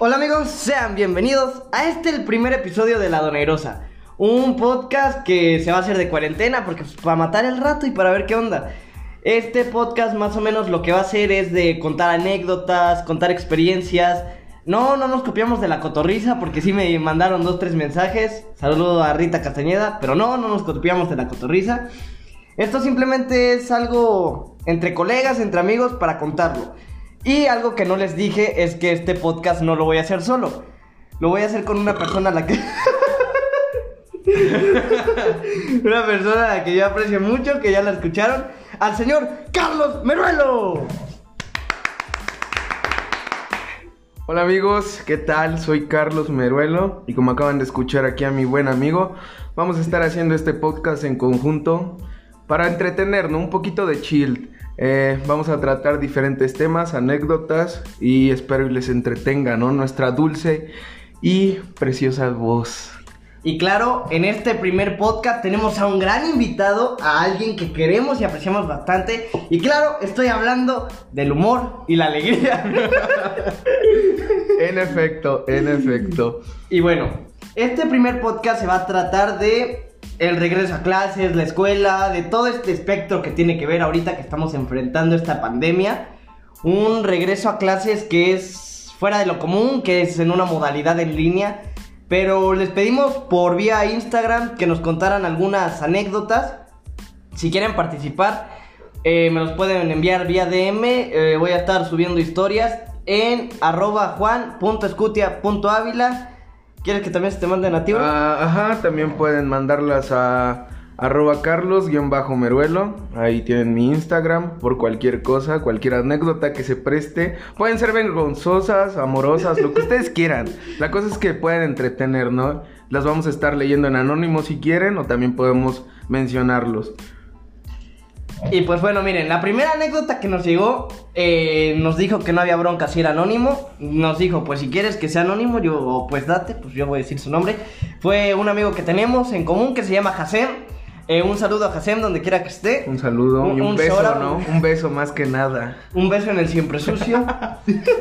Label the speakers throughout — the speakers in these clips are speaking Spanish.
Speaker 1: Hola amigos, sean bienvenidos a este el primer episodio de La Donerosa. Un podcast que se va a hacer de cuarentena porque pues, para matar el rato y para ver qué onda. Este podcast más o menos lo que va a hacer es de contar anécdotas, contar experiencias. No, no nos copiamos de la cotorriza porque sí me mandaron dos, tres mensajes. Saludo a Rita Castañeda, pero no, no nos copiamos de la cotorriza. Esto simplemente es algo entre colegas, entre amigos para contarlo. Y algo que no les dije es que este podcast no lo voy a hacer solo. Lo voy a hacer con una persona a la que... una persona a la que yo aprecio mucho, que ya la escucharon. Al señor Carlos Meruelo.
Speaker 2: Hola amigos, ¿qué tal? Soy Carlos Meruelo y como acaban de escuchar aquí a mi buen amigo, vamos a estar haciendo este podcast en conjunto para entretenernos, un poquito de chill. Eh, vamos a tratar diferentes temas, anécdotas y espero que les entretenga, ¿no? Nuestra dulce y preciosa voz.
Speaker 1: Y claro, en este primer podcast tenemos a un gran invitado, a alguien que queremos y apreciamos bastante. Y claro, estoy hablando del humor y la alegría.
Speaker 2: en efecto, en efecto.
Speaker 1: Y bueno, este primer podcast se va a tratar de el regreso a clases, la escuela, de todo este espectro que tiene que ver ahorita que estamos enfrentando esta pandemia. Un regreso a clases que es fuera de lo común, que es en una modalidad en línea. Pero les pedimos por vía Instagram que nos contaran algunas anécdotas. Si quieren participar, eh, me los pueden enviar vía DM. Eh, voy a estar subiendo historias en arroba. ¿Quieres que también se te manden a ti?
Speaker 2: Ah, ajá, también pueden mandarlas a arroba carlos-meruelo. Ahí tienen mi Instagram por cualquier cosa, cualquier anécdota que se preste. Pueden ser vergonzosas, amorosas, lo que ustedes quieran. La cosa es que pueden entretener, ¿no? Las vamos a estar leyendo en anónimo si quieren o también podemos mencionarlos.
Speaker 1: Y pues bueno, miren, la primera anécdota que nos llegó eh, nos dijo que no había bronca si era anónimo. Nos dijo, pues si quieres que sea anónimo, yo pues date, pues yo voy a decir su nombre. Fue un amigo que tenemos en común que se llama Hasem. Eh, un saludo a Hasem donde quiera que esté.
Speaker 2: Un saludo y un, beso, ¿no? Un beso más que nada.
Speaker 1: Un beso en el siempre sucio.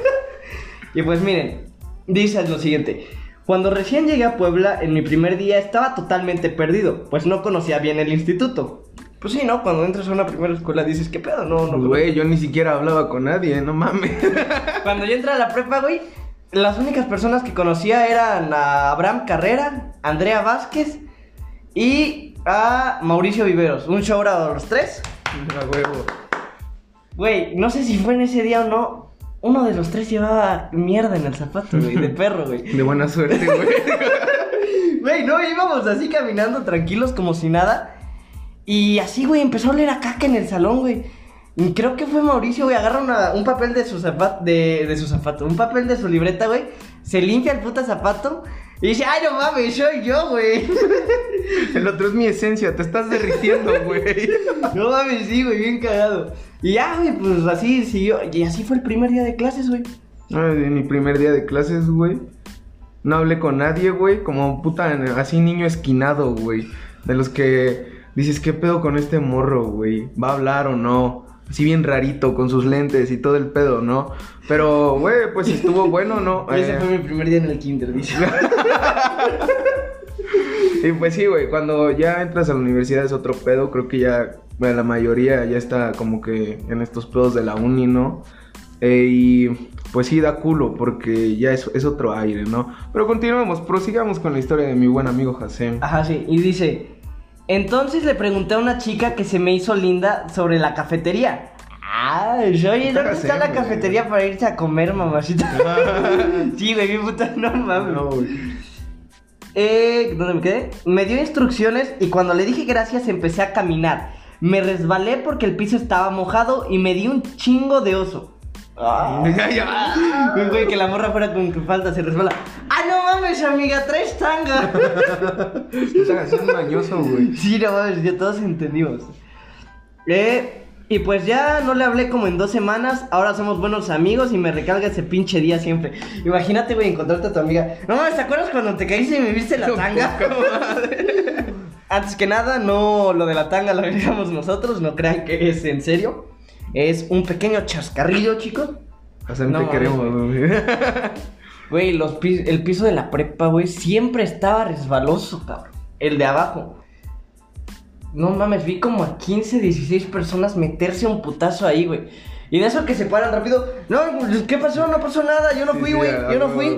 Speaker 1: y pues miren, dice lo siguiente. Cuando recién llegué a Puebla, en mi primer día estaba totalmente perdido, pues no conocía bien el instituto. Pues sí, ¿no? Cuando entras a una primera escuela dices, ¿qué pedo? No, no.
Speaker 2: Güey, yo ni siquiera hablaba con nadie, no mames.
Speaker 1: Cuando yo entré a la prepa, güey, las únicas personas que conocía eran a Abraham Carrera, Andrea Vázquez y a Mauricio Viveros. Un show a los tres.
Speaker 2: A huevo.
Speaker 1: Güey, no sé si fue en ese día o no. Uno de los tres llevaba mierda en el zapato, güey, de perro, güey.
Speaker 2: De buena suerte, güey.
Speaker 1: Güey, no, íbamos así caminando tranquilos como si nada. Y así, güey, empezó a oler a caca en el salón, güey. Y creo que fue Mauricio, güey, agarra un papel de su zapato, de, de su zapato, un papel de su libreta, güey. Se limpia el puta zapato y dice, ay, no mames, soy yo, güey.
Speaker 2: El otro es mi esencia, te estás derritiendo, güey.
Speaker 1: No mames, sí, güey, bien cagado. Y ya, güey, pues así siguió. Y así fue el primer día de clases, güey.
Speaker 2: En mi primer día de clases, güey. No hablé con nadie, güey. Como puta, así niño esquinado, güey. De los que dices, ¿qué pedo con este morro, güey? ¿Va a hablar o no? Así bien rarito, con sus lentes y todo el pedo, ¿no? Pero, güey, pues estuvo bueno, ¿no?
Speaker 1: Ese eh, fue mi primer día en el kinder, dice.
Speaker 2: y pues sí, güey, cuando ya entras a la universidad es otro pedo, creo que ya bueno, la mayoría ya está como que en estos pedos de la uni, ¿no? Eh, y pues sí da culo porque ya es, es otro aire, ¿no? Pero continuemos, prosigamos con la historia de mi buen amigo Hasem.
Speaker 1: Ajá, sí, y dice, entonces le pregunté a una chica que se me hizo linda sobre la cafetería. Ah, oye, ¿dónde está la cafetería para irse a comer, mamacita? sí, güey, mi puta, no mames. No, eh, ¿dónde me quedé? Me dio instrucciones y cuando le dije gracias empecé a caminar. Me resbalé porque el piso estaba mojado y me di un chingo de oso. Ah. güey, que la morra fuera con que falta se resbala. ¡Ah, no mames, amiga! ¡Traes tanga!
Speaker 2: es un mañoso, güey.
Speaker 1: Sí, no mames, ya todos entendimos. Eh, y pues ya no le hablé como en dos semanas. Ahora somos buenos amigos y me recarga ese pinche día siempre. Imagínate, güey, encontrarte a tu amiga. No mames, ¿te acuerdas cuando te caíste y me viste la tanga? Antes que nada, no lo de la tanga lo agregamos nosotros. No crean que es en serio. Es un pequeño chascarrillo, chicos.
Speaker 2: Hacen no, te queremos, güey.
Speaker 1: Güey, los pis- el piso de la prepa, güey, siempre estaba resbaloso, cabrón. El de abajo. No mames, vi como a 15, 16 personas meterse un putazo ahí, güey. Y de eso que se paran rápido. No, pues, ¿qué pasó? No pasó nada. Yo no fui,
Speaker 2: sí,
Speaker 1: güey. Yo no fui.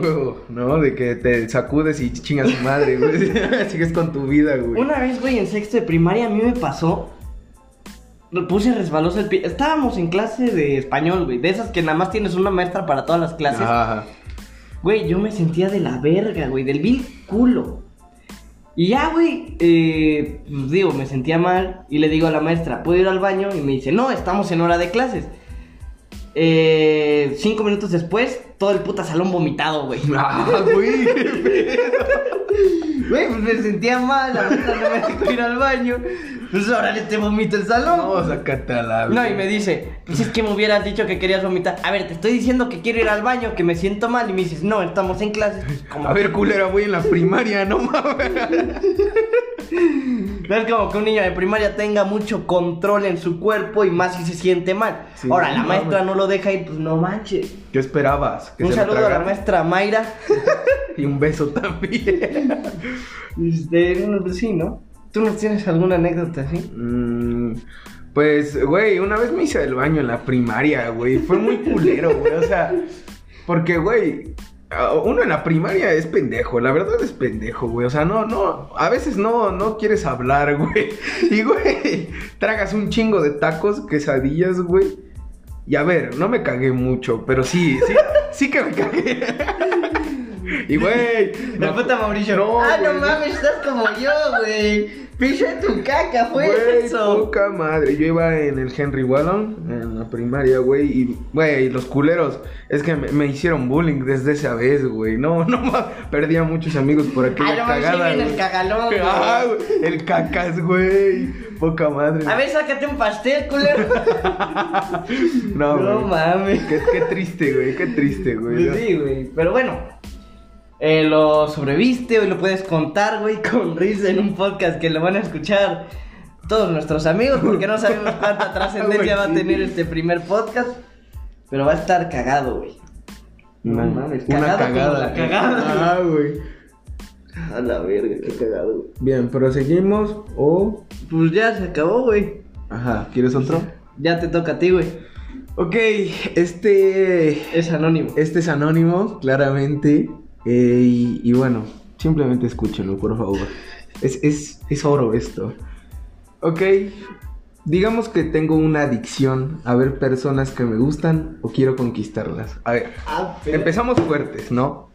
Speaker 2: No, de que te sacudes y chingas tu madre, güey. Sigues con tu vida, güey.
Speaker 1: Una vez, güey, en sexto de primaria a mí me pasó. Puse resbaloso el pie. Estábamos en clase de español, güey. De esas que nada más tienes una maestra para todas las clases.
Speaker 2: Ajá.
Speaker 1: Güey, yo me sentía de la verga, güey, del vil culo. Y ya, güey, eh, pues digo, me sentía mal y le digo a la maestra, ¿puedo ir al baño? Y me dice, no, estamos en hora de clases. Eh, cinco minutos después, todo el puta salón vomitado, güey.
Speaker 2: Ah, güey.
Speaker 1: Güey, pues me sentía mal, maestra no me dejó ir al baño. Pues órale, te vomito el salón.
Speaker 2: No, sácate a la.
Speaker 1: No, y me dice, pues es que me hubieras dicho que querías vomitar. A ver, te estoy diciendo que quiero ir al baño, que me siento mal. Y me dices, no, estamos en clases. Pues,
Speaker 2: A ver, culera, voy en la primaria, no mames.
Speaker 1: No es como que un niño de primaria tenga mucho control en su cuerpo y más si se siente mal.
Speaker 2: Sí,
Speaker 1: Ahora, la maestra no lo deja ir, pues no manches.
Speaker 2: ¿Qué esperabas? ¿Que
Speaker 1: Un
Speaker 2: se lo
Speaker 1: saludo a la maestra Mayra.
Speaker 2: Y un beso también.
Speaker 1: Este, no, pues sí, ¿no? ¿Tú no tienes alguna anécdota así?
Speaker 2: Mm, pues, güey, una vez me hice el baño en la primaria, güey. Fue muy culero, güey. O sea, porque, güey, uno en la primaria es pendejo. La verdad es pendejo, güey. O sea, no, no. A veces no, no quieres hablar, güey. Y, güey, tragas un chingo de tacos, quesadillas, güey. Y a ver, no me cagué mucho, pero sí, sí, sí que me cagué. Y, güey. No-
Speaker 1: puta Mauricio.
Speaker 2: No,
Speaker 1: ah, no mames, estás como yo, güey. Picha tu caca, fue
Speaker 2: Güey,
Speaker 1: eso.
Speaker 2: poca madre. Yo iba en el Henry Wallon, en la primaria, güey. Y, güey, los culeros. Es que me, me hicieron bullying desde esa vez, güey. No, no más. Perdí a muchos amigos por aquella
Speaker 1: Ah, no
Speaker 2: cagada. güey.
Speaker 1: el cagalón, güey.
Speaker 2: Ah, güey, el cacas, güey. Poca madre.
Speaker 1: A ver, sácate un pastel, culero.
Speaker 2: no,
Speaker 1: no
Speaker 2: güey.
Speaker 1: mames.
Speaker 2: Qué, qué triste, güey. Qué triste, güey.
Speaker 1: Sí, güey. Pero bueno. Eh, lo sobreviste, hoy lo puedes contar, güey, con risa en un podcast que lo van a escuchar todos nuestros amigos, porque no sabemos cuánta trascendencia va a tener este primer podcast. Pero va a estar cagado, güey. No
Speaker 2: Una,
Speaker 1: mames,
Speaker 2: una
Speaker 1: cagado como
Speaker 2: cagada.
Speaker 1: la cagada.
Speaker 2: Ah, güey.
Speaker 1: A la verga, qué cagado, güey.
Speaker 2: Bien, proseguimos o.
Speaker 1: Pues ya se acabó, güey.
Speaker 2: Ajá, ¿quieres otro?
Speaker 1: Ya te toca a ti, güey.
Speaker 2: Ok, este.
Speaker 1: Es anónimo.
Speaker 2: Este es anónimo, claramente. Eh, y, y bueno, simplemente escúchenlo, por favor. Es, es, es oro esto. Ok, digamos que tengo una adicción a ver personas que me gustan o quiero conquistarlas. A ver,
Speaker 1: Ah,
Speaker 2: empezamos fuertes, ¿no?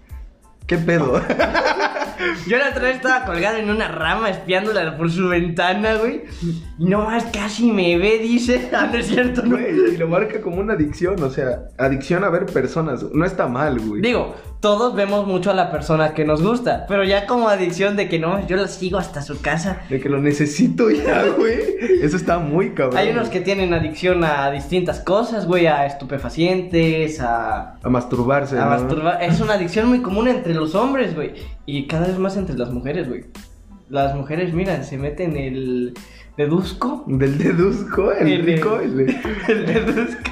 Speaker 2: ¿Qué pedo?
Speaker 1: Yo la otra vez estaba colgado en una rama espiándola por su ventana, güey. Y no más casi me ve, dice. Ah, no es cierto, no.
Speaker 2: Güey, y lo marca como una adicción, o sea, adicción a ver personas. No está mal, güey.
Speaker 1: Digo, todos vemos mucho a la persona que nos gusta, pero ya como adicción de que no, yo la sigo hasta su casa.
Speaker 2: De que lo necesito ya, güey. Eso está muy cabrón.
Speaker 1: Hay unos que tienen adicción a distintas cosas, güey, a estupefacientes, a,
Speaker 2: A masturbarse.
Speaker 1: a
Speaker 2: ¿no?
Speaker 1: masturbar. Es una adicción muy común entre los hombres, güey, y cada vez más entre las mujeres, güey. Las mujeres, mira, se meten el deduzco.
Speaker 2: Del deduzco, el,
Speaker 1: El
Speaker 2: rico, el
Speaker 1: El deduzco.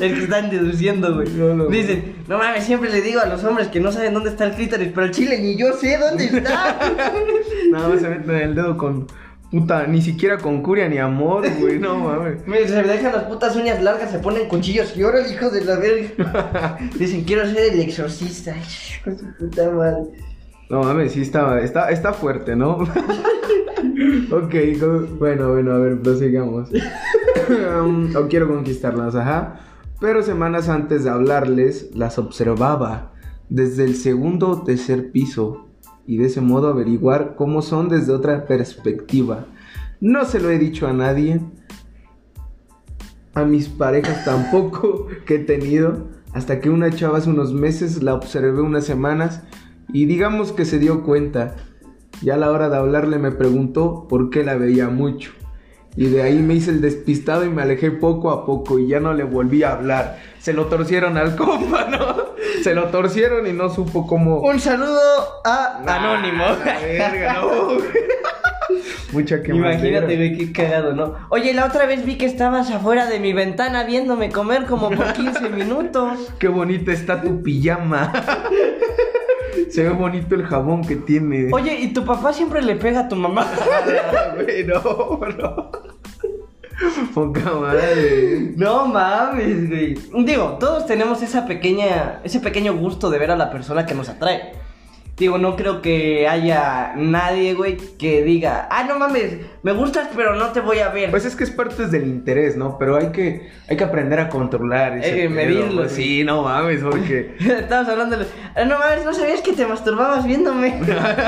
Speaker 1: El que están deduciendo, güey.
Speaker 2: No, no,
Speaker 1: Dicen, no mames, siempre le digo a los hombres que no saben dónde está el clítoris, pero el chile ni yo sé dónde está.
Speaker 2: Nada más se meten el dedo con puta, ni siquiera con curia ni amor, güey, no mames.
Speaker 1: Se dejan las putas uñas largas, se ponen cuchillos y ahora el hijo de la verga. Dicen, quiero ser el exorcista. Ay, puta madre.
Speaker 2: No mames, sí está, está, está fuerte, ¿no? Ok, bueno, bueno, a ver, prosigamos. Um, o quiero conquistarlas, ajá. Pero semanas antes de hablarles, las observaba desde el segundo o tercer piso y de ese modo averiguar cómo son desde otra perspectiva. No se lo he dicho a nadie, a mis parejas tampoco que he tenido, hasta que una chava hace unos meses la observé unas semanas y digamos que se dio cuenta. Ya a la hora de hablarle me preguntó por qué la veía mucho. Y de ahí me hice el despistado y me alejé poco a poco y ya no le volví a hablar. Se lo torcieron al compa, ¿no? Se lo torcieron y no supo cómo...
Speaker 1: Un saludo a Anónimo.
Speaker 2: Ah, la verga, no. Mucha quemadera.
Speaker 1: Imagínate, güey, qué cagado, ¿no? Oye, la otra vez vi que estabas afuera de mi ventana viéndome comer como por 15 minutos.
Speaker 2: Qué bonita está tu pijama. Se ve bonito el jabón que tiene.
Speaker 1: Oye, ¿y tu papá siempre le pega a tu mamá?
Speaker 2: No, no. Poca madre.
Speaker 1: No mames, güey. Digo, todos tenemos esa pequeña, ese pequeño gusto de ver a la persona que nos atrae. Digo, no creo que haya nadie, güey, que diga, ah, no mames, me gustas, pero no te voy a ver.
Speaker 2: Pues es que es parte del interés, ¿no? Pero hay que, hay que aprender a controlar ese pedo,
Speaker 1: medirlo, sí.
Speaker 2: No mames, porque...
Speaker 1: Estabas hablando de... "Ah, No mames, no sabías que te masturbabas viéndome.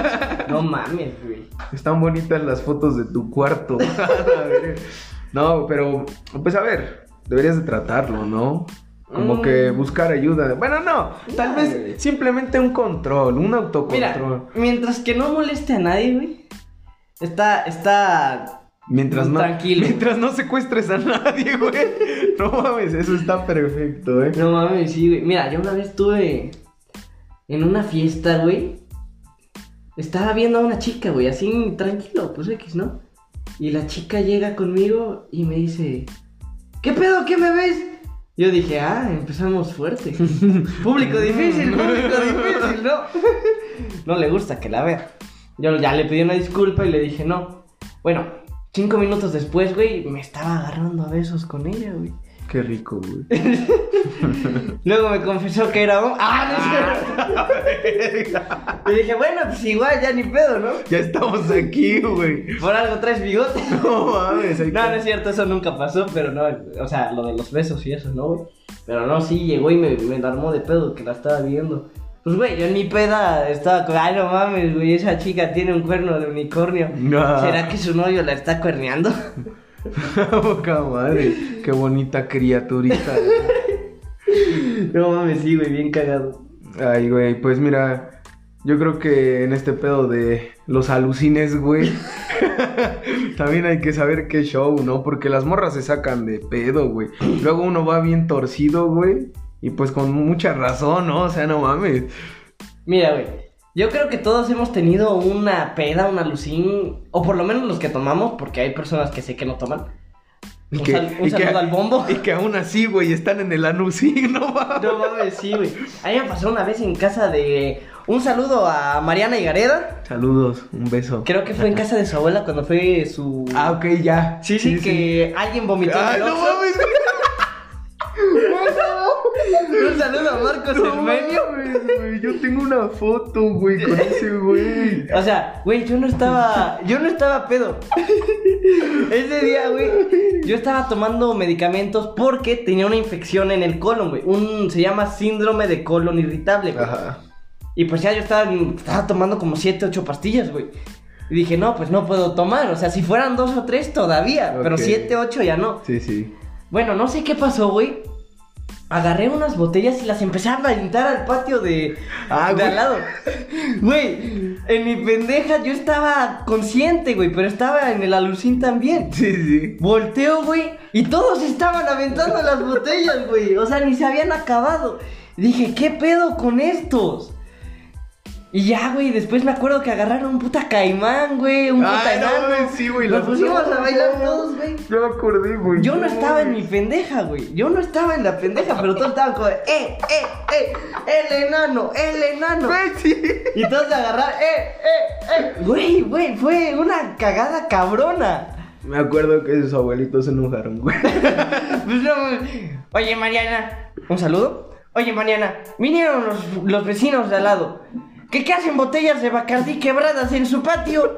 Speaker 1: no mames, güey.
Speaker 2: Están bonitas las fotos de tu cuarto. A ver. no, pero, pues a ver, deberías de tratarlo, ¿no? Como
Speaker 1: Mm.
Speaker 2: que buscar ayuda. Bueno, no, tal vez
Speaker 1: güey.
Speaker 2: simplemente un control, un autocontrol.
Speaker 1: Mira, mientras que no moleste a nadie, güey. Está, está...
Speaker 2: Mientras no,
Speaker 1: Tranquilo.
Speaker 2: mientras no secuestres a nadie, güey. No mames, eso está perfecto, eh.
Speaker 1: No mames, sí, güey. Mira, yo una vez estuve en una fiesta, güey. Estaba viendo a una chica, güey, así tranquilo, pues X, ¿no? Y la chica llega conmigo y me dice, ¿qué pedo? ¿Qué me ves? Yo dije, ah, empezamos fuerte. público difícil, público difícil, ¿no? no le gusta que la vea. Yo ya le pedí una disculpa y le dije, no. Bueno, cinco minutos después, güey, me estaba agarrando a besos con ella, güey.
Speaker 2: Qué rico, güey.
Speaker 1: Luego me confesó que era un... ¡Ah, no es cierto! Le dije, bueno, pues igual, ya ni pedo, ¿no?
Speaker 2: Ya estamos aquí, güey.
Speaker 1: Por algo traes bigote.
Speaker 2: No mames,
Speaker 1: No,
Speaker 2: que-
Speaker 1: no es cierto, eso nunca pasó, pero no, o sea, lo de los besos y eso, ¿no, güey? Pero no, sí, llegó y me, me armó de pedo que la estaba viendo. Pues, güey, yo en mi peda estaba con, ay, no mames, güey, esa chica tiene un cuerno de unicornio.
Speaker 2: No.
Speaker 1: ¿Será que su novio la está cuerneando?
Speaker 2: Poca madre. Qué bonita criaturita.
Speaker 1: no mames, sí, güey, bien cagado.
Speaker 2: Ay, güey, pues mira, yo creo que en este pedo de los alucines, güey, también hay que saber qué show, ¿no? Porque las morras se sacan de pedo, güey. Luego uno va bien torcido, güey, y pues con mucha razón, ¿no? O sea, no mames.
Speaker 1: Mira, güey. Yo creo que todos hemos tenido una peda, una alucín, o por lo menos los que tomamos, porque hay personas que sé que no toman.
Speaker 2: Y
Speaker 1: Un
Speaker 2: que,
Speaker 1: sal- un
Speaker 2: y que-
Speaker 1: saludo al bombo.
Speaker 2: Y que aún así, güey, están en el anuncín, no mames.
Speaker 1: No mames, sí, güey. A mí me pasó una vez en casa de. Un saludo a Mariana Higareda.
Speaker 2: Saludos, un beso.
Speaker 1: Creo que fue en casa de su abuela cuando fue su.
Speaker 2: Ah, ok, ya.
Speaker 1: sí, sí, que alguien vomitó en
Speaker 2: Ay,
Speaker 1: el
Speaker 2: no mames.
Speaker 1: Un saludo a Marcos
Speaker 2: No
Speaker 1: Hermenio.
Speaker 2: mames, güey. Yo tengo una foto, güey, con ese güey.
Speaker 1: O sea, güey, yo no estaba. Yo no estaba pedo. Ese día, güey, yo estaba tomando medicamentos porque tenía una infección en el colon, güey. Un. Se llama síndrome de colon irritable, güey.
Speaker 2: Ajá.
Speaker 1: Y pues ya yo estaba, estaba tomando como 7, 8 pastillas, güey. Y dije, no, pues no puedo tomar. O sea, si fueran dos o tres todavía. Pero. 7, 8 ya no.
Speaker 2: Sí, sí.
Speaker 1: Bueno, no sé qué pasó, güey. Agarré unas botellas y las empecé a aventar al patio de,
Speaker 2: Ah,
Speaker 1: de al lado. Güey, en mi pendeja yo estaba consciente, güey, pero estaba en el alucín también.
Speaker 2: Sí, sí.
Speaker 1: Volteo, güey, y todos estaban aventando las botellas, güey. O sea, ni se habían acabado. Dije, ¿qué pedo con estos? Y ya, güey, después me acuerdo que agarraron un puta caimán, güey, un puta
Speaker 2: Ay, no,
Speaker 1: enano.
Speaker 2: mames, sí, güey.
Speaker 1: Nos pusimos a bailar todos, güey.
Speaker 2: Ya me acordé, güey.
Speaker 1: Yo no estaba en mi pendeja, güey. Yo no estaba en la pendeja, pero todos estaban como, ¡eh, eh, eh! ¡El enano, el enano!
Speaker 2: Güey, sí.
Speaker 1: Y todos agarraron, ¡eh, eh, eh! Güey, güey, fue una cagada cabrona.
Speaker 2: Me acuerdo que sus abuelitos se enojaron, güey.
Speaker 1: Pues no, Oye, Mariana, ¿un saludo? Oye, Mariana, vinieron los, los vecinos de al lado. Que qué hacen botellas de Bacardí quebradas en su patio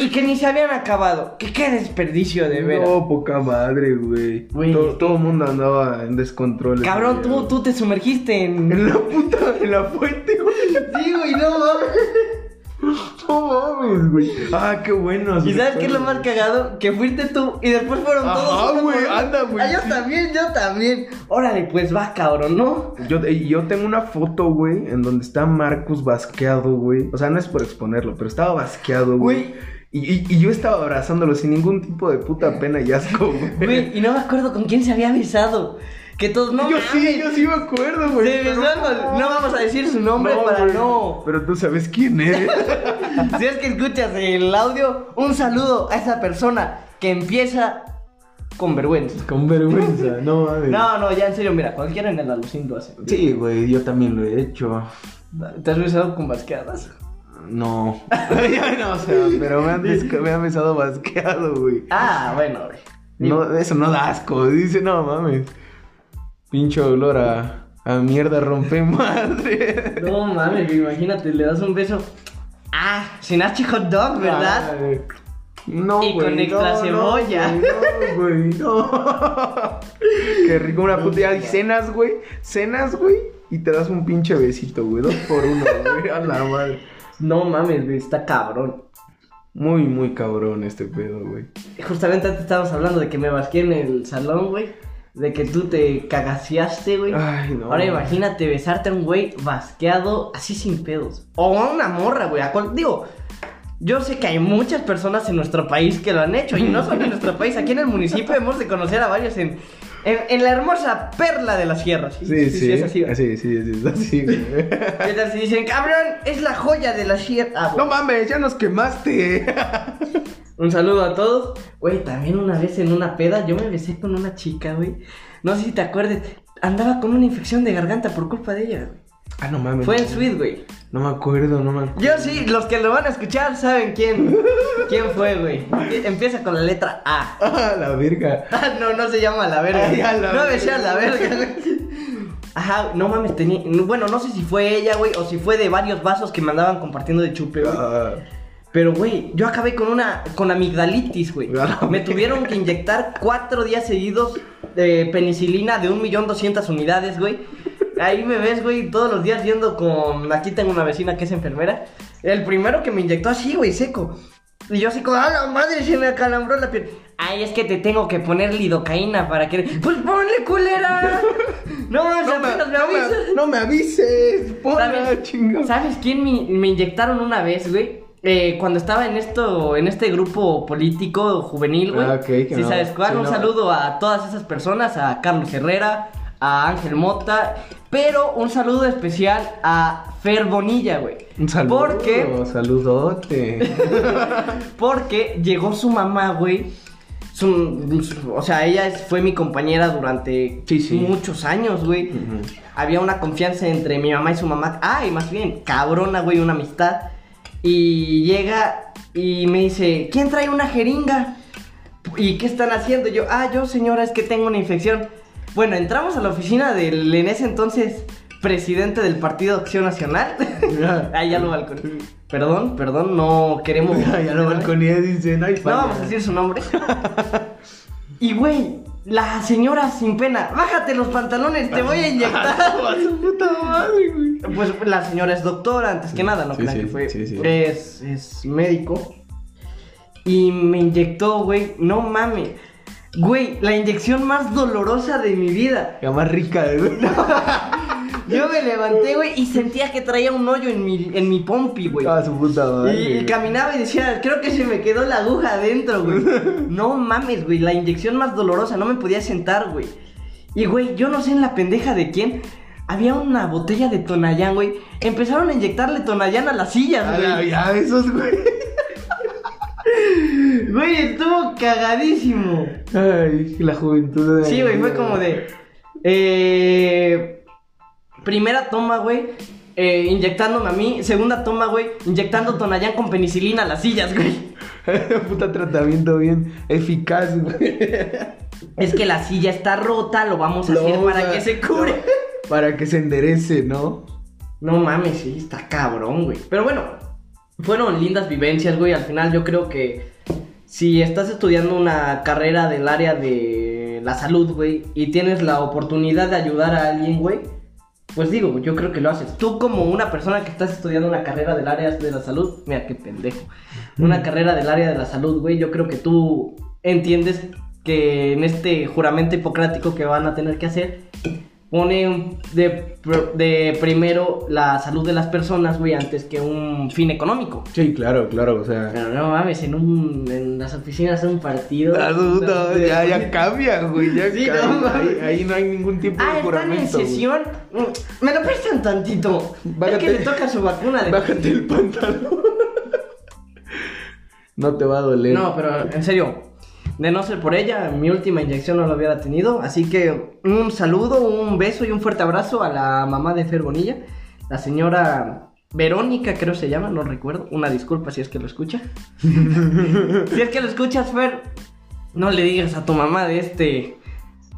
Speaker 1: y que ni se habían acabado. Que qué desperdicio de veras.
Speaker 2: No, poca madre, güey.
Speaker 1: Güey.
Speaker 2: Todo, el mundo andaba en descontrol.
Speaker 1: Cabrón, tú, tú te sumergiste en...
Speaker 2: En la puta, en la fuente, güey.
Speaker 1: Sí, güey, no mames.
Speaker 2: No mames, güey. Ah, qué bueno.
Speaker 1: ¿Y sabes qué es lo más cagado? Que fuiste tú y después fueron
Speaker 2: Ajá,
Speaker 1: todos. uno
Speaker 2: güey, anda, güey,
Speaker 1: Ah, yo también, yo también. Órale, pues va, cabrón, ¿no?
Speaker 2: Yo, y yo tengo una foto, güey, en donde está Marcus basqueado, güey. O sea, no es por exponerlo, pero estaba basqueado, güey.
Speaker 1: Güey.
Speaker 2: Y, y- y yo estaba abrazándolo sin ningún tipo de puta pena y asco, güey.
Speaker 1: Güey, y no me acuerdo con quién se había besado. Que todos no
Speaker 2: yo
Speaker 1: mames.
Speaker 2: sí, yo sí me acuerdo, güey. Pero.
Speaker 1: No vamos a decir su nombre
Speaker 2: No,
Speaker 1: para
Speaker 2: güey.
Speaker 1: no.
Speaker 2: Pero tú sabes quién eres.
Speaker 1: Si es que escuchas el audio, un saludo a esa persona que empieza con vergüenza.
Speaker 2: Con vergüenza, no mames.
Speaker 1: No, no, ya en serio, mira, cualquiera en el alucín lo hace.
Speaker 2: Sí, güey, yo también lo he hecho.
Speaker 1: ¿Te has besado con basqueadas?
Speaker 2: No. No, o sea, pero me han, me han besado basqueado, güey.
Speaker 1: Ah, bueno, güey.
Speaker 2: No, eso no da asco. Dice, no mames. Pincho olor a, a mierda rompe madre.
Speaker 1: No mames, imagínate, le das un beso. Ah, sin H hot dog, ¿verdad?
Speaker 2: Ay, No,
Speaker 1: Y
Speaker 2: güey,
Speaker 1: con extra
Speaker 2: no,
Speaker 1: cebolla.
Speaker 2: No, güey, no. Qué rico una puta. Y cenas, güey. Cenas, güey. Y te das un pinche besito, güey. Dos por uno, güey. A la madre.
Speaker 1: No mames, güey, está cabrón.
Speaker 2: Muy, muy cabrón este pedo, güey.
Speaker 1: Justamente antes estábamos hablando de que me basqué en el salón, güey. De que tú te cagaseaste, güey.
Speaker 2: Ay, no.
Speaker 1: Ahora imagínate besarte a un güey basqueado así sin pedos. O a una morra, güey. A cual, digo, yo sé que hay muchas personas en nuestro país que lo han hecho. Y no solo en nuestro país, aquí en el municipio hemos de conocer a varios en, en, en la hermosa perla de las sierras.
Speaker 2: Sí, sí.
Speaker 1: es así, güey.
Speaker 2: Sí, sí, sí, es así, güey.
Speaker 1: ¿Qué tal si dicen, cabrón, es la joya de la sierra? Ah,
Speaker 2: No mames, ya nos quemaste.
Speaker 1: Un saludo a todos. Güey, también una vez en una peda yo me besé con una chica, güey. No sé si te acuerdas. Andaba con una infección de garganta por culpa de ella, güey.
Speaker 2: Ah, no mames.
Speaker 1: Fue en. Sweet, güey.
Speaker 2: No me acuerdo, no me acuerdo.
Speaker 1: Yo sí, los que lo van a escuchar saben quién. ¿Quién fue, güey? Empieza con la letra A.
Speaker 2: Ah, la verga.
Speaker 1: Ah, no, no se llama la verga.
Speaker 2: Ay, a la
Speaker 1: no besé a la verga, güey. Ajá, no mames, tenía. Bueno, no sé si fue ella, güey, o si fue de varios vasos que me andaban compartiendo de chupe, güey.
Speaker 2: Ah,
Speaker 1: Pero, güey, yo acabé con una. con amigdalitis, güey. Me tuvieron que inyectar cuatro días seguidos de penicilina de un millón doscientas unidades, güey. Ahí me ves, güey, todos los días yendo con. Aquí tengo una vecina que es enfermera. El primero que me inyectó así, güey, seco. Y yo así como, ¡ah, la madre! Se me acalambró la piel. Ay, es que te tengo que poner lidocaína para que. ¡Pues ponle, culera! No, o sea,
Speaker 2: no, me,
Speaker 1: me
Speaker 2: no, me, no me avises. Ponla,
Speaker 1: ¿Sabes. ¿Sabes quién me, me inyectaron una vez, güey? Eh, cuando estaba en esto, en este grupo político juvenil, güey.
Speaker 2: Ah, que
Speaker 1: ¿Sí
Speaker 2: no.
Speaker 1: sabes cuál?
Speaker 2: Sí,
Speaker 1: Un
Speaker 2: no.
Speaker 1: saludo a todas esas personas, a Carlos Herrera, a Ángel Mota, pero un saludo especial a Fer Bonilla, güey.
Speaker 2: Un saludo.
Speaker 1: Porque,
Speaker 2: Saludote.
Speaker 1: porque llegó su mamá, güey. Su- su- o sea, ella fue mi compañera durante
Speaker 2: Sí, sí.
Speaker 1: muchos años, güey. Había una confianza entre mi mamá y su mamá. Ay, más bien, cabrona, güey, una amistad. Y llega y me dice, ¿quién trae una jeringa? ¿Y qué están haciendo? Yo, ah, yo señora, es que tengo una infección. Bueno, entramos a la oficina del en ese entonces presidente del Partido Acción Nacional. ah, ya lo balconé. Perdón, perdón, no queremos.
Speaker 2: ya lo balconé, dicen. Ay,
Speaker 1: No vamos a decir su nombre. y güey, la señora sin pena, bájate los pantalones, te voy a inyectar.
Speaker 2: su puta madre, güey.
Speaker 1: Pues la señora es doctora, antes que nada, no
Speaker 2: Sí,
Speaker 1: crean
Speaker 2: sí,
Speaker 1: que fue.
Speaker 2: sí, sí.
Speaker 1: Es, es médico. Y me inyectó, güey. No mames. Güey, la inyección más dolorosa de mi vida.
Speaker 2: La más rica, güey.
Speaker 1: Yo me levanté, güey, y sentía que traía un hoyo en mi, en mi pompi, güey.
Speaker 2: Ah, su puta madre.
Speaker 1: Y, y caminaba y decía, creo que se me quedó la aguja adentro, güey. No mames, güey, la inyección más dolorosa, no me podía sentar, güey. Y, güey, yo no sé en la pendeja de quién. Había una botella de Tonayán, güey. Empezaron a inyectarle Tonayán a las sillas,
Speaker 2: A la-
Speaker 1: güey.
Speaker 2: ya, esos, güey.
Speaker 1: Güey, estuvo cagadísimo.
Speaker 2: Ay, la juventud. de-
Speaker 1: Sí, güey, fue como de. Eh, primera toma, güey. eh, inyectándome a mí. Segunda toma, güey. Inyectando Tonayán con penicilina a las sillas, güey.
Speaker 2: Puta tratamiento bien eficaz, güey.
Speaker 1: Es que la silla está rota, lo vamos a hacer para
Speaker 2: a-
Speaker 1: que se cure.
Speaker 2: no, para que se enderece, ¿no?
Speaker 1: No mames, sí, está cabrón, güey. Pero bueno, fueron lindas vivencias, güey. Al final yo creo que si estás estudiando una carrera del área de la salud, güey, y tienes la oportunidad de ayudar a alguien, güey, pues digo, yo creo que lo haces. Tú como una persona que estás estudiando una carrera del área de la salud, mira qué pendejo. Una carrera del área de la salud, güey, yo creo que tú entiendes que en este juramento hipocrático que van a tener que hacer, pone de, pr- de primero la salud de las personas, güey, antes que un fin económico.
Speaker 2: Sí, claro, claro, o sea.
Speaker 1: Pero no mames, en, un, en las oficinas de un partido.
Speaker 2: Ah, no, no,
Speaker 1: de-
Speaker 2: ya, ya cambia, güey, ya
Speaker 1: Sí,
Speaker 2: cambia.
Speaker 1: no,
Speaker 2: ahí, no hay ningún tipo
Speaker 1: Ah,
Speaker 2: de
Speaker 1: están en
Speaker 2: juramento. güey.
Speaker 1: sesión. Mm, Me lo prestan tantito.
Speaker 2: Bájate.
Speaker 1: Es que le toca su vacuna de.
Speaker 2: Bájate el pantalón. no te va a doler.
Speaker 1: No, pero en serio. De no ser por ella, mi última inyección no lo hubiera tenido. Así que un saludo, un beso y un fuerte abrazo a la mamá de Fer Bonilla. La señora Verónica, creo se llama, no recuerdo. Una disculpa si es que lo escucha. si es que lo escuchas, Fer, no le digas a tu mamá de este.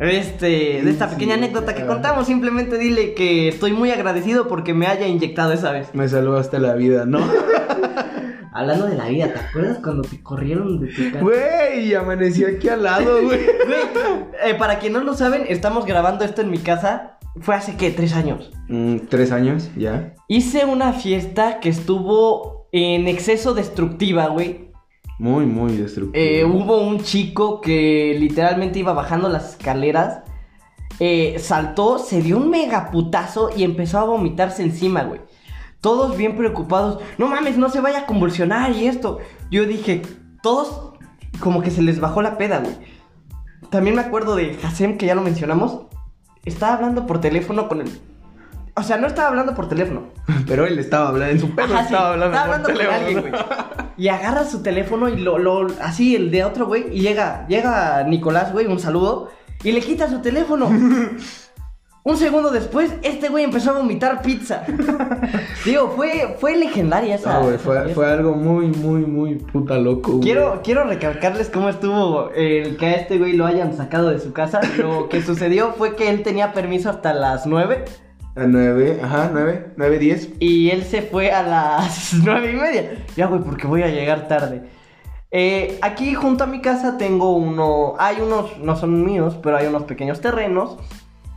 Speaker 1: De, este, de esta
Speaker 2: Sí,
Speaker 1: pequeña anécdota que
Speaker 2: ya.
Speaker 1: contamos, simplemente dile que estoy muy agradecido porque me haya inyectado esa vez.
Speaker 2: Me salvaste la vida, ¿no?
Speaker 1: Hablando de la vida, ¿te acuerdas cuando te corrieron de tu casa?
Speaker 2: Güey, amanecí aquí al lado, güey.
Speaker 1: Eh, para quien no lo saben, estamos grabando esto en mi casa. Fue hace que tres años.
Speaker 2: Mm, Tres años, ya.
Speaker 1: Hice una fiesta que estuvo en exceso destructiva, güey.
Speaker 2: Muy, muy destructivo.
Speaker 1: Eh, hubo un chico que literalmente iba bajando las escaleras. eh, saltó, se dio un mega putazo y empezó a vomitarse encima, güey. Todos bien preocupados. No mames, no se vaya a convulsionar y esto. Yo dije, todos como que se les bajó la peda, güey. También me acuerdo de Hasem, que ya lo mencionamos. Estaba hablando por teléfono con él. O sea, no estaba hablando por teléfono.
Speaker 2: Pero él estaba hablando, en su pedo
Speaker 1: Ajá, sí,
Speaker 2: estaba hablando,
Speaker 1: estaba
Speaker 2: por
Speaker 1: hablando con
Speaker 2: teléfono.
Speaker 1: alguien, güey. Y agarra su teléfono y lo, lo, así, el de otro güey, y llega, llega Nicolás, güey, un saludo, y le quita su teléfono. Un segundo después, este güey empezó a vomitar pizza. Digo, fue, fue legendaria esa.
Speaker 2: No, güey,
Speaker 1: esa
Speaker 2: fue, algo muy, muy, muy puta loco, güey.
Speaker 1: Quiero, quiero recalcarles cómo estuvo el que a este güey lo hayan sacado de su casa. Lo que sucedió fue que él tenía permiso hasta las 9
Speaker 2: A nueve, ajá, nueve, nueve, diez.
Speaker 1: y él se fue a las 9 y media. Ya, güey, porque voy a llegar tarde. Eh, aquí junto a mi casa tengo uno, hay unos, no son míos, pero hay unos pequeños terrenos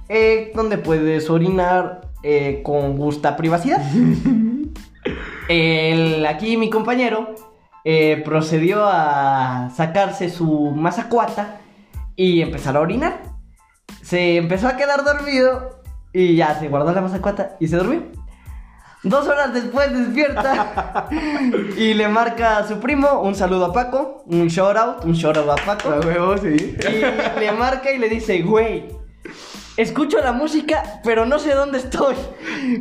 Speaker 1: eh, donde puedes orinar eh, con gusta privacidad. El- aquí mi compañero eh, procedió a sacarse su mazacuata y empezar a orinar. Se empezó a quedar dormido y ya se guardó la mazacuata y se durmió. Dos horas después despierta y le marca a su primo un saludo a Paco, un shout out, un shout out a Paco.
Speaker 2: A huevo, sí.
Speaker 1: Y le marca y le dice, güey, escucho la música, pero no sé dónde estoy.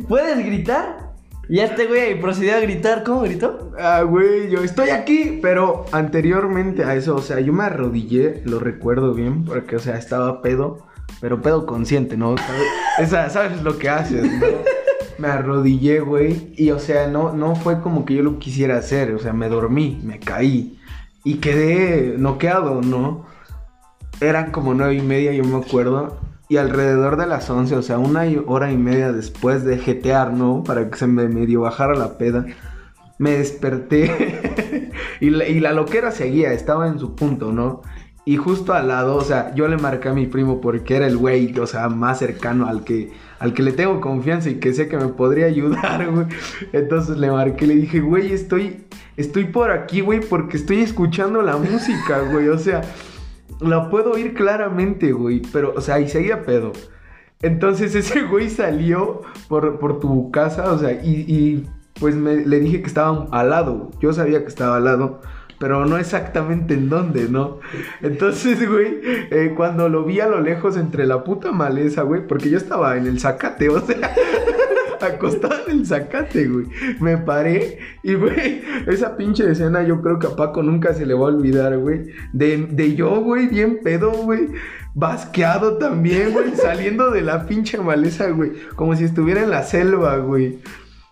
Speaker 1: ¿Puedes gritar? Y este güey procedió a gritar, ¿cómo gritó?
Speaker 2: Ah, güey, yo estoy aquí, pero anteriormente a eso, o sea, yo me arrodillé, lo recuerdo bien, porque, o sea, estaba pedo, pero pedo consciente, ¿no? ¿Sabes? Esa, ¿sabes lo que haces, no? Me arrodillé, güey, y, o sea, no, no fue como que yo lo quisiera hacer, o sea, me dormí, me caí, y quedé noqueado, ¿no? Eran como nueve y media, yo me acuerdo. Y alrededor de las once, o sea, una y- hora y media después de jetear, ¿no? Para que se me medio bajara la peda. Me desperté y, la, y la loquera seguía, estaba en su punto, ¿no? Y justo al lado, o sea, yo le marqué a mi primo porque era el güey, o sea, más cercano al que, al que le tengo confianza y que sé que me podría ayudar, güey. Entonces le marqué, le dije, güey, estoy, estoy por aquí, güey, porque estoy escuchando la música, güey. O sea, la puedo oír claramente, güey. Pero, o sea, y seguía pedo. Entonces ese güey salió por, por tu casa, o sea, y, y, pues me, le dije que estaba al lado. Yo sabía que estaba al lado, pero no exactamente en dónde, ¿no? Entonces, güey, eh, cuando lo vi a lo lejos entre la puta maleza, güey, porque yo estaba en el zacate, o sea, acostado en el zacate, güey. Me paré y, güey, esa pinche escena yo creo que a Paco nunca se le va a olvidar, güey. De, de yo, güey, bien pedo, güey. Basqueado también, güey. Saliendo de la pinche maleza, güey. Como si estuviera en la selva, güey.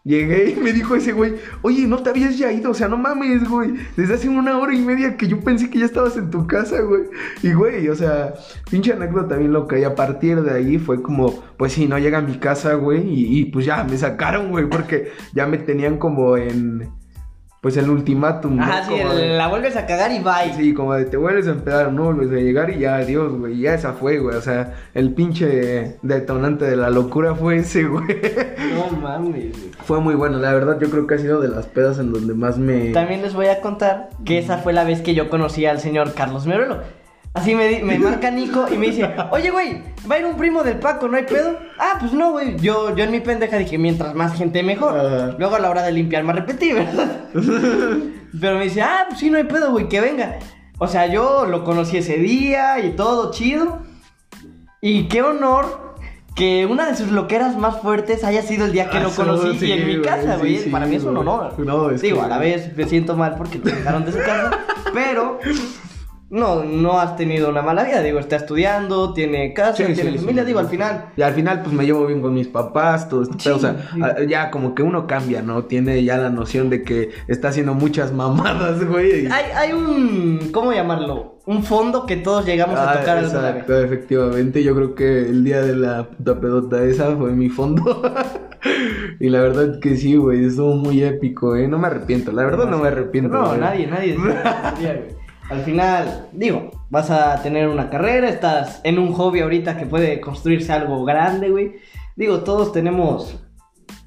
Speaker 2: Llegué y me dijo ese güey, oye, no te habías ya ido, o sea, no mames, güey. Desde hace una hora y media que yo pensé que ya estabas en tu casa, güey. Y, güey, o sea, pinche anécdota bien loca. Y a partir de ahí fue como, pues sí, no llega a mi casa, güey. Y, y, pues ya me sacaron, güey, porque ya me tenían como en, pues el ultimátum. ¿no?
Speaker 1: Ajá, sí,
Speaker 2: Como
Speaker 1: el-
Speaker 2: de-
Speaker 1: la vuelves a cagar y bye.
Speaker 2: Sí, como de te vuelves a empezar, no vuelves a llegar y ya, adiós, güey. Ya esa fue, güey. O sea, el pinche detonante de la locura fue ese, güey.
Speaker 1: No mames.
Speaker 2: Fue muy bueno, la verdad yo creo que ha sido de las pedas en donde más me...
Speaker 1: También les voy a contar que esa fue la vez que yo conocí al señor Carlos Meruelo. Así me, me marca Nico y me dice, oye, güey, va a ir un primo del Paco, ¿no hay pedo? Ah, pues no, güey. Yo, yo en mi pendeja dije, mientras más gente mejor. Luego a la hora de limpiar me repetí, ¿verdad? Pero me dice, ah, pues sí, no hay pedo, güey, que venga. O sea, yo lo conocí ese día y todo chido. Y qué honor que una de sus loqueras más fuertes haya sido el día que
Speaker 2: Ah,
Speaker 1: lo
Speaker 2: sí,
Speaker 1: conocí
Speaker 2: sí,
Speaker 1: y en mi casa, güey.
Speaker 2: sí,
Speaker 1: Para mí es un honor.
Speaker 2: No, es
Speaker 1: Digo,
Speaker 2: que-
Speaker 1: a la vez me siento mal porque te dejaron de su casa. pero no, no has tenido una mala vida. Digo, está estudiando, tiene casa,
Speaker 2: Sí,
Speaker 1: tiene
Speaker 2: sí,
Speaker 1: familia.
Speaker 2: sí.
Speaker 1: Digo, al final.
Speaker 2: Y al final, pues me llevo bien con mis papás, todo esto. O sea, ya como que uno cambia, ¿no? Tiene ya la noción de que está haciendo muchas mamadas, güey.
Speaker 1: Hay, hay un. ¿Cómo llamarlo? Un fondo que todos llegamos a
Speaker 2: Ah,
Speaker 1: tocar alguna vez.
Speaker 2: exacto, efectivamente. Yo creo que el día de la puta pedota esa fue mi fondo. y la verdad que sí, güey, estuvo muy épico, ¿eh? No me arrepiento, la verdad no me arrepiento.
Speaker 1: No,
Speaker 2: güey.
Speaker 1: nadie, nadie. güey. Al final, digo, vas a tener una carrera, estás en un hobby ahorita que puede construirse algo grande, güey. Digo, todos tenemos.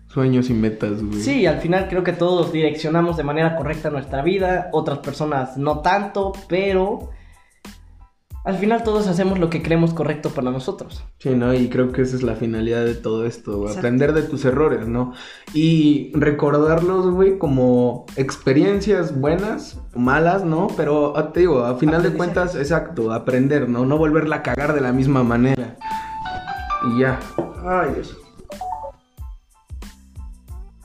Speaker 2: Sueños y metas, güey.
Speaker 1: Sí, al final creo que todos direccionamos de manera correcta nuestra vida, otras personas no tanto, pero. Al final todos hacemos lo que creemos correcto para nosotros.
Speaker 2: Sí, ¿no? Y creo que esa es la finalidad de todo esto, güey. Aprender de tus errores, ¿no? Y recordarlos, güey, como experiencias buenas, malas, ¿no? Pero ah, te digo, a final de cuentas, exacto, aprender, ¿no? No volverla a cagar de la misma manera. Y ya.
Speaker 1: Ay, Dios.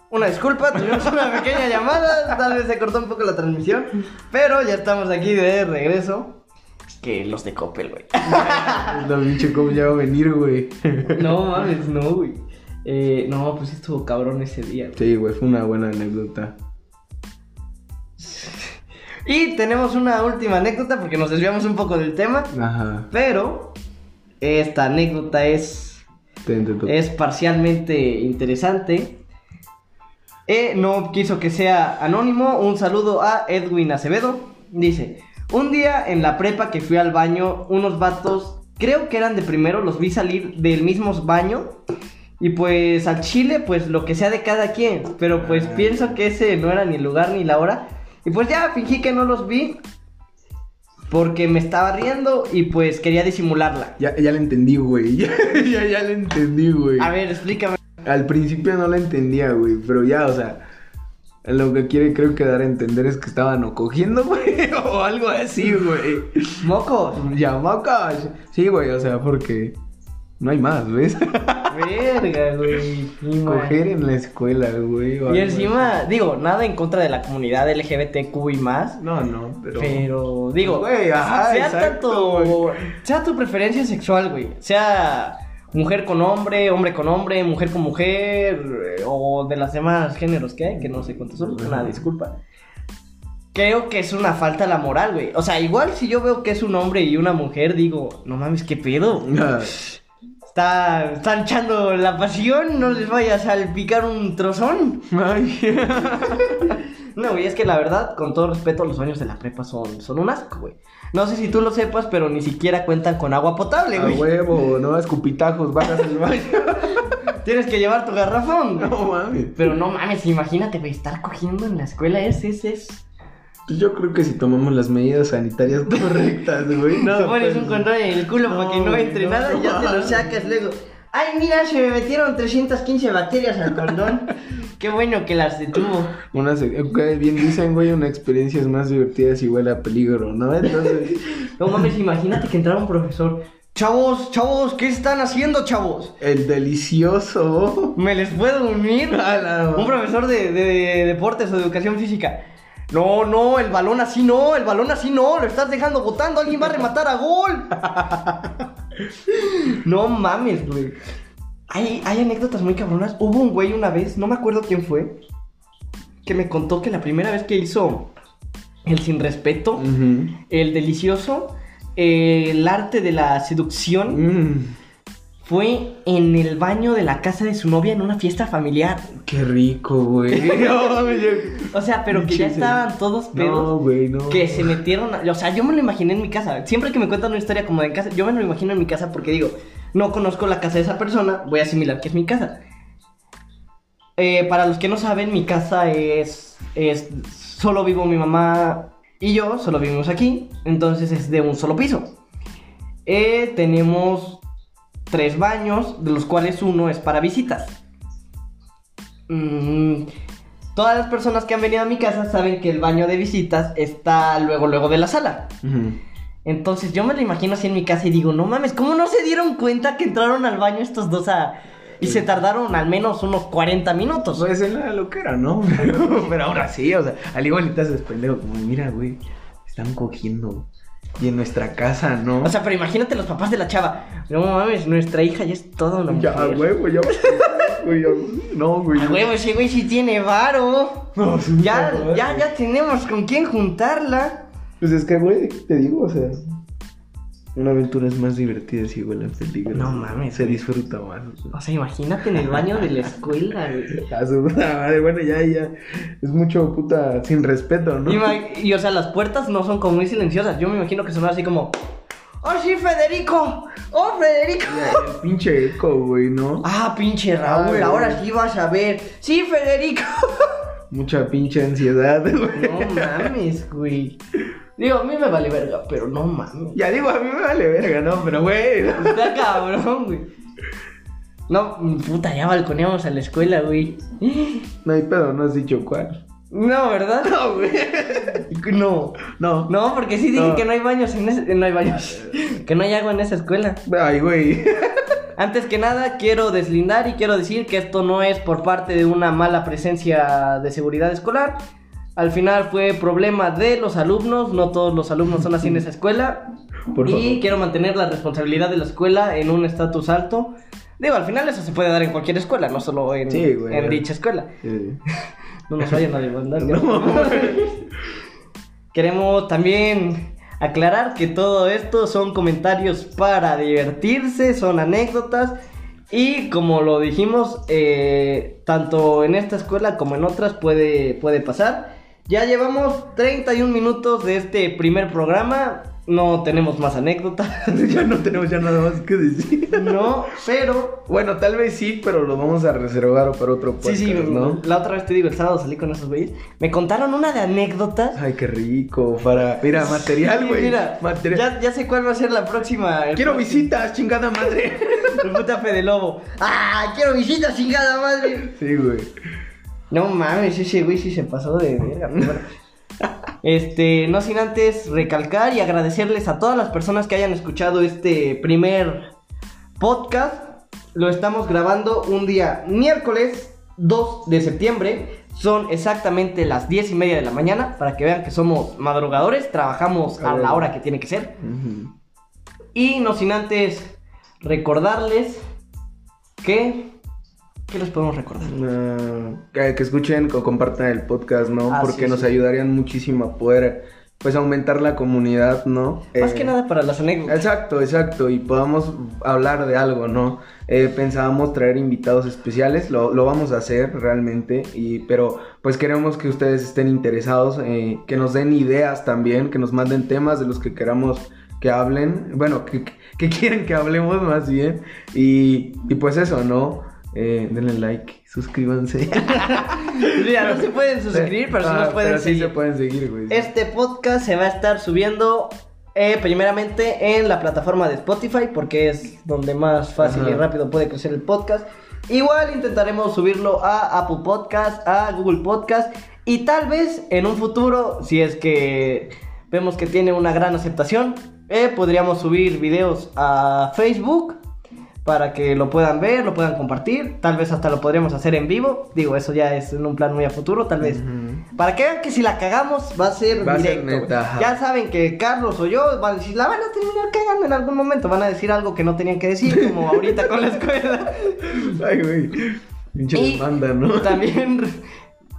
Speaker 1: Una disculpa, tuvimos una pequeña llamada, tal vez se cortó un poco la transmisión, pero ya estamos aquí de regreso. Que los de Coppel, güey.
Speaker 2: La pinche cómo ya va a venir, güey.
Speaker 1: No mames, no, güey. Eh, no, pues estuvo cabrón ese día. güey.
Speaker 2: Sí, güey, fue una buena anécdota.
Speaker 1: Y tenemos una última anécdota porque nos desviamos un poco del tema,
Speaker 2: Ajá.
Speaker 1: pero esta anécdota es es parcialmente interesante. E no quiso que sea anónimo. Un saludo a Edwin Acevedo. Dice: Un día en la prepa que fui al baño, unos vatos, creo que eran de primero, los vi salir del mismo baño. Y pues al chile, pues lo que sea de cada quien. Pero pues pienso que ese no era ni el lugar ni la hora. Y pues ya fingí que no los vi. Porque me estaba riendo y pues quería disimularla.
Speaker 2: Ya, ya la entendí, güey. Ya, ya, ya la entendí, güey.
Speaker 1: A ver, explícame.
Speaker 2: Al principio no la entendía, güey, pero ya, o sea, lo que quiere creo que dar a entender es que estaban o cogiendo, güey, o algo así, güey.
Speaker 1: Mocos.
Speaker 2: Llamacas. Sí, güey, o sea, porque no hay más, ¿ves?
Speaker 1: Verga, güey.
Speaker 2: Coger en la escuela, güey.
Speaker 1: Y encima, digo, nada en contra de la comunidad LGBTQ y más.
Speaker 2: No, no, pero.
Speaker 1: Pero, digo,
Speaker 2: Güey, ajá,
Speaker 1: sea
Speaker 2: exacto,
Speaker 1: tanto. Sea tu preferencia sexual, güey. Sea mujer con hombre, hombre con hombre, mujer con mujer, eh, o de las demás géneros que hay, que no sé cuántos son. Una disculpa. Creo que es una falta a la moral, güey. O sea, igual si yo veo que es un hombre y una mujer, digo, no mames, qué pedo. Está, están echando la pasión, no les vayas a salpicar un trozón.
Speaker 2: Ay.
Speaker 1: No, güey, es que la verdad, con todo respeto, los baños de la prepa son, son un asco, güey. No sé si tú lo sepas, pero ni siquiera cuentan con agua potable,
Speaker 2: A
Speaker 1: güey.
Speaker 2: huevo, no escupitajos, bajas el baño.
Speaker 1: Tienes que llevar tu garrafón. güey.
Speaker 2: No mames.
Speaker 1: Pero no mames, imagínate, güey, estar cogiendo en la escuela es, es, es.
Speaker 2: Yo creo que si tomamos las medidas sanitarias correctas, güey. No,
Speaker 1: te pones
Speaker 2: pues,
Speaker 1: un condón en el culo para que no
Speaker 2: no,
Speaker 1: entre
Speaker 2: no,
Speaker 1: nada y ya te lo sacas luego. Ay, mira, se me metieron 315 bacterias al condón. Qué bueno que las detuvo.
Speaker 2: Una, bien dicen, güey, una experiencia es más divertida si huele a peligro, ¿no? Entonces,
Speaker 1: No mames, imagínate que entrara un profesor. Chavos, chavos, ¿qué están haciendo, chavos?
Speaker 2: el delicioso.
Speaker 1: ¿Me les puedo unir?
Speaker 2: A la-
Speaker 1: Un profesor de, de deportes o de educación física. No, no, el balón así no, el balón así no, lo estás dejando botando, alguien va a rematar a gol. no mames, güey. Hay, hay anécdotas muy cabronas. Hubo un güey una vez, no me acuerdo quién fue, que me contó que la primera vez que hizo el sin respeto, el delicioso, eh, el arte de la seducción,
Speaker 2: Mm,
Speaker 1: fue en el baño de la casa de su novia en una fiesta familiar.
Speaker 2: qué rico, güey. No,
Speaker 1: O sea, pero que ya estaban todos
Speaker 2: No,
Speaker 1: pedos.
Speaker 2: güey, no.
Speaker 1: que se metieron. a- O sea, yo me lo imaginé en mi casa. Siempre que me cuentan una historia como de en casa, yo me lo imagino en mi casa porque digo, no conozco la casa de esa persona, voy a asimilar que es mi casa. Eh, para los que no saben, mi casa es, es. Solo vivo mi mamá y yo, solo vivimos aquí. Entonces es de un solo piso. eh, tenemos tres baños, de los cuales uno es para visitas. Mm, todas las personas que han venido a mi casa saben que el baño de visitas está luego, luego de la sala. Entonces yo me lo imagino así en mi casa y digo, no mames, ¿cómo no se dieron cuenta que entraron al baño estos dos a... Y se tardaron al menos unos 40 minutos?
Speaker 2: Pues es la loquera, ¿no? Pero, pero ahora sí, o sea, al igual te haces pendejo, como, mira, güey, están cogiendo. Y en nuestra casa, ¿no?
Speaker 1: O sea, pero imagínate los papás de la chava. No mames, nuestra hija ya es toda una
Speaker 2: ya,
Speaker 1: mujer.
Speaker 2: huevo, ya. güey, ya, no, güey.
Speaker 1: A huevo, ese güey sí tiene varo.
Speaker 2: No, sí,
Speaker 1: Ya, ya, ya tenemos con quién juntarla.
Speaker 2: Pues es que, güey, te digo, o sea. Una aventura es más divertida si huele a peligro.
Speaker 1: No mames,
Speaker 2: Se disfruta más.
Speaker 1: O sea, imagínate en el baño de la escuela, güey.
Speaker 2: A su puta madre, bueno, ya, ya. Es mucho puta sin respeto, ¿no?
Speaker 1: Y, o sea, las puertas no son como muy silenciosas. Yo me imagino que son así como. ¡Oh, sí, Federico! ¡Oh, Federico!
Speaker 2: El pinche eco, güey, ¿no?
Speaker 1: Ah, pinche Raúl,
Speaker 2: Ah, güey.
Speaker 1: ahora sí vas a ver. ¡Sí, Federico!
Speaker 2: Mucha pinche ansiedad, güey.
Speaker 1: No mames, güey. Digo, a mí me vale verga, pero no mames.
Speaker 2: Ya digo, a mí me vale verga, ¿no? Pero, güey.
Speaker 1: Está cabrón, güey. No, puta, ya balconeamos a la escuela, güey.
Speaker 2: No hay pedo, no has dicho cuál.
Speaker 1: No, ¿verdad?
Speaker 2: No, güey.
Speaker 1: No.
Speaker 2: No.
Speaker 1: No, porque sí dije
Speaker 2: No.
Speaker 1: que no hay baños en ese... No hay baños. Que no hay agua en esa escuela.
Speaker 2: Ay, güey.
Speaker 1: Antes que nada, quiero deslindar y quiero decir que esto no es por parte de una mala presencia de seguridad escolar. Al final fue problema de los alumnos, no todos los alumnos son así en esa escuela.
Speaker 2: Por
Speaker 1: y quiero mantener la responsabilidad de la escuela en un estatus alto. Digo, al final eso se puede dar en cualquier escuela, no solo en,
Speaker 2: Sí, güey.
Speaker 1: en dicha escuela.
Speaker 2: Sí.
Speaker 1: No nos vayan a demandar.
Speaker 2: No.
Speaker 1: Queremos también aclarar que todo esto son comentarios para divertirse, son anécdotas. Y como lo dijimos, eh, tanto en esta escuela como en otras puede, puede pasar. Ya llevamos 31 minutos de este primer programa. No tenemos más anécdotas.
Speaker 2: ya no tenemos ya nada más que decir.
Speaker 1: No, pero
Speaker 2: Bueno, tal vez sí, pero lo vamos a reservar para otro podcast,
Speaker 1: Sí, sí,
Speaker 2: ¿no?
Speaker 1: la otra vez te digo, el sábado salí con esos güeyes. Me contaron una de anécdotas.
Speaker 2: Ay, qué rico. Para. Mira, material,
Speaker 1: Sí,
Speaker 2: güey.
Speaker 1: Mira,
Speaker 2: material.
Speaker 1: Ya, ya sé cuál va a ser la próxima.
Speaker 2: Quiero
Speaker 1: próximo-
Speaker 2: visitas, chingada madre.
Speaker 1: El puta Fede Lobo. ¡Ah! ¡Quiero visitas, chingada madre!
Speaker 2: sí, güey.
Speaker 1: No mames, ese güey sí se pasó de verga. bueno. Este, no sin antes recalcar y agradecerles a todas las personas que hayan escuchado este primer podcast. Lo estamos grabando un día miércoles 2 de septiembre. Son exactamente las 10 y media de la mañana. Para que vean que somos madrugadores. Trabajamos a la hora que tiene que ser. Y no sin antes recordarles que... ¿Qué les podemos recordar?
Speaker 2: Ah, que, que escuchen o compartan el podcast, ¿no?
Speaker 1: Ah,
Speaker 2: Porque
Speaker 1: sí,
Speaker 2: nos
Speaker 1: sí.
Speaker 2: ayudarían muchísimo a poder, pues, aumentar la comunidad, ¿no?
Speaker 1: Más
Speaker 2: Eh,
Speaker 1: que nada para las anécdotas.
Speaker 2: Exacto, exacto, y podamos hablar de algo, ¿no? Eh, pensábamos traer invitados especiales, lo, lo vamos a hacer realmente, y, pero pues queremos que ustedes estén interesados, eh, que nos den ideas también, que nos manden temas de los que queramos que hablen, bueno, que, que quieren que hablemos más bien, y, y pues eso, ¿no? Eh, denle like, suscríbanse.
Speaker 1: Mira, no se pueden suscribir, pero sí
Speaker 2: Ah,
Speaker 1: nos pueden
Speaker 2: pero sí
Speaker 1: seguir.
Speaker 2: se pueden seguir, güey.
Speaker 1: Este podcast se va a estar subiendo eh, primeramente en la plataforma de Spotify, porque es donde más fácil
Speaker 2: Ajá.
Speaker 1: y rápido puede crecer el podcast. Igual intentaremos subirlo a Apple Podcast, a Google Podcast y tal vez en un futuro, si es que vemos que tiene una gran aceptación, eh, podríamos subir videos a Facebook para que lo puedan ver, lo puedan compartir. Tal vez hasta lo podríamos hacer en vivo. Digo, eso ya es en un plan muy a futuro, tal vez. Para que vean que si la cagamos va a ser
Speaker 2: Va a ser
Speaker 1: directo.
Speaker 2: neta,
Speaker 1: ya saben que Carlos o yo van a decir, la van a terminar cagando en algún momento. Van a decir algo que no tenían que decir, como ahorita con la escuela.
Speaker 2: Ay, güey. Pinche
Speaker 1: Y
Speaker 2: demanda, ¿no?
Speaker 1: También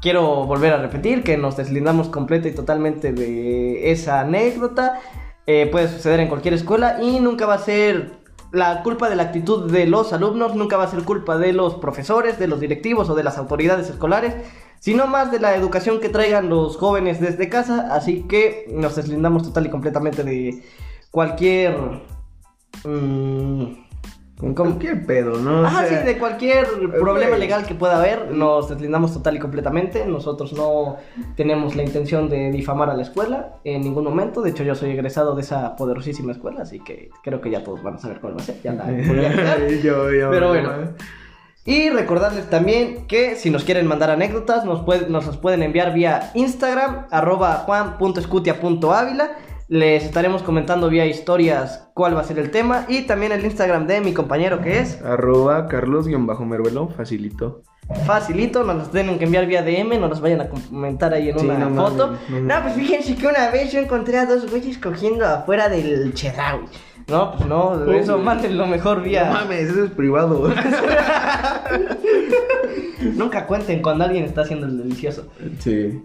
Speaker 1: quiero volver a repetir que nos deslindamos completa y totalmente de esa anécdota. Eh, puede suceder en cualquier escuela y nunca va a ser la culpa de la actitud de los alumnos, nunca va a ser culpa de los profesores, de los directivos o de las autoridades escolares, sino más de la educación que traigan los jóvenes desde casa. Así que nos deslindamos total y completamente de cualquier... mm,
Speaker 2: Con cualquier pedo, ¿no? O
Speaker 1: Ah,
Speaker 2: sea,
Speaker 1: sí, de cualquier problema
Speaker 2: güey.
Speaker 1: legal que pueda haber, nos deslindamos total y completamente. Nosotros no tenemos la intención de difamar a la escuela en ningún momento. De hecho, yo soy egresado de esa poderosísima escuela, así que creo que ya todos van a saber cuál va a ser. Ya la
Speaker 2: yo, yo,
Speaker 1: Pero bueno.
Speaker 2: ¿eh?
Speaker 1: Y recordarles también que si nos quieren mandar anécdotas, nos, puede- nos las pueden enviar vía Instagram, arroba juan.escutia.ávila. Les estaremos comentando vía historias cuál va a ser el tema. Y también el Instagram de mi compañero que es
Speaker 2: Arroba Carlos-Meruelo, facilito.
Speaker 1: facilito, nos las tienen que enviar vía DM, no las vayan a comentar ahí en
Speaker 2: Sí,
Speaker 1: una
Speaker 2: no
Speaker 1: foto.
Speaker 2: mames, no
Speaker 1: pues fíjense que una vez yo encontré a dos güeyes cogiendo afuera del Chedraui. No, pues no, eso
Speaker 2: Uy.
Speaker 1: mándenlo mejor vía.
Speaker 2: No mames, eso es privado.
Speaker 1: Nunca cuenten cuando alguien está haciendo el delicioso.
Speaker 2: sí.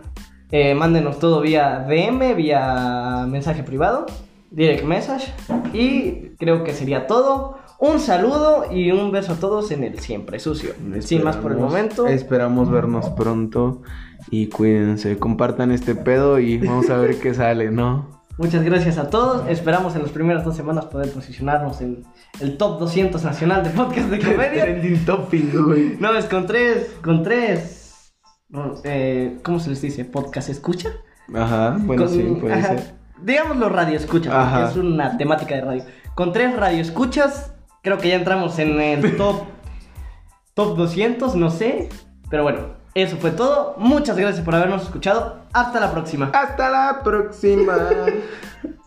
Speaker 1: Eh, mándenos todo vía DM, vía mensaje privado, direct message. Y creo que sería todo. Un saludo y un beso a todos en el siempre sucio. Sin más por el momento.
Speaker 2: Esperamos vernos pronto y cuídense, compartan este pedo y vamos a ver qué sale, ¿no?
Speaker 1: Muchas gracias a todos. Esperamos en las primeras dos semanas poder posicionarnos en el top 200 nacional de podcast de comedia.
Speaker 2: Trending topic, güey.
Speaker 1: No, es con tres, con tres. Eh, ¿Cómo se les dice? ¿Podcast escucha?
Speaker 2: Ajá, bueno,
Speaker 1: Con-
Speaker 2: sí, puede
Speaker 1: ajá,
Speaker 2: ser.
Speaker 1: Digámoslo radio escucha, porque es una temática de radio. Con tres radio escuchas, creo que ya entramos en el top, top 200, no sé. Pero bueno, eso fue todo. Muchas gracias por habernos escuchado. Hasta la próxima.
Speaker 2: Hasta la próxima.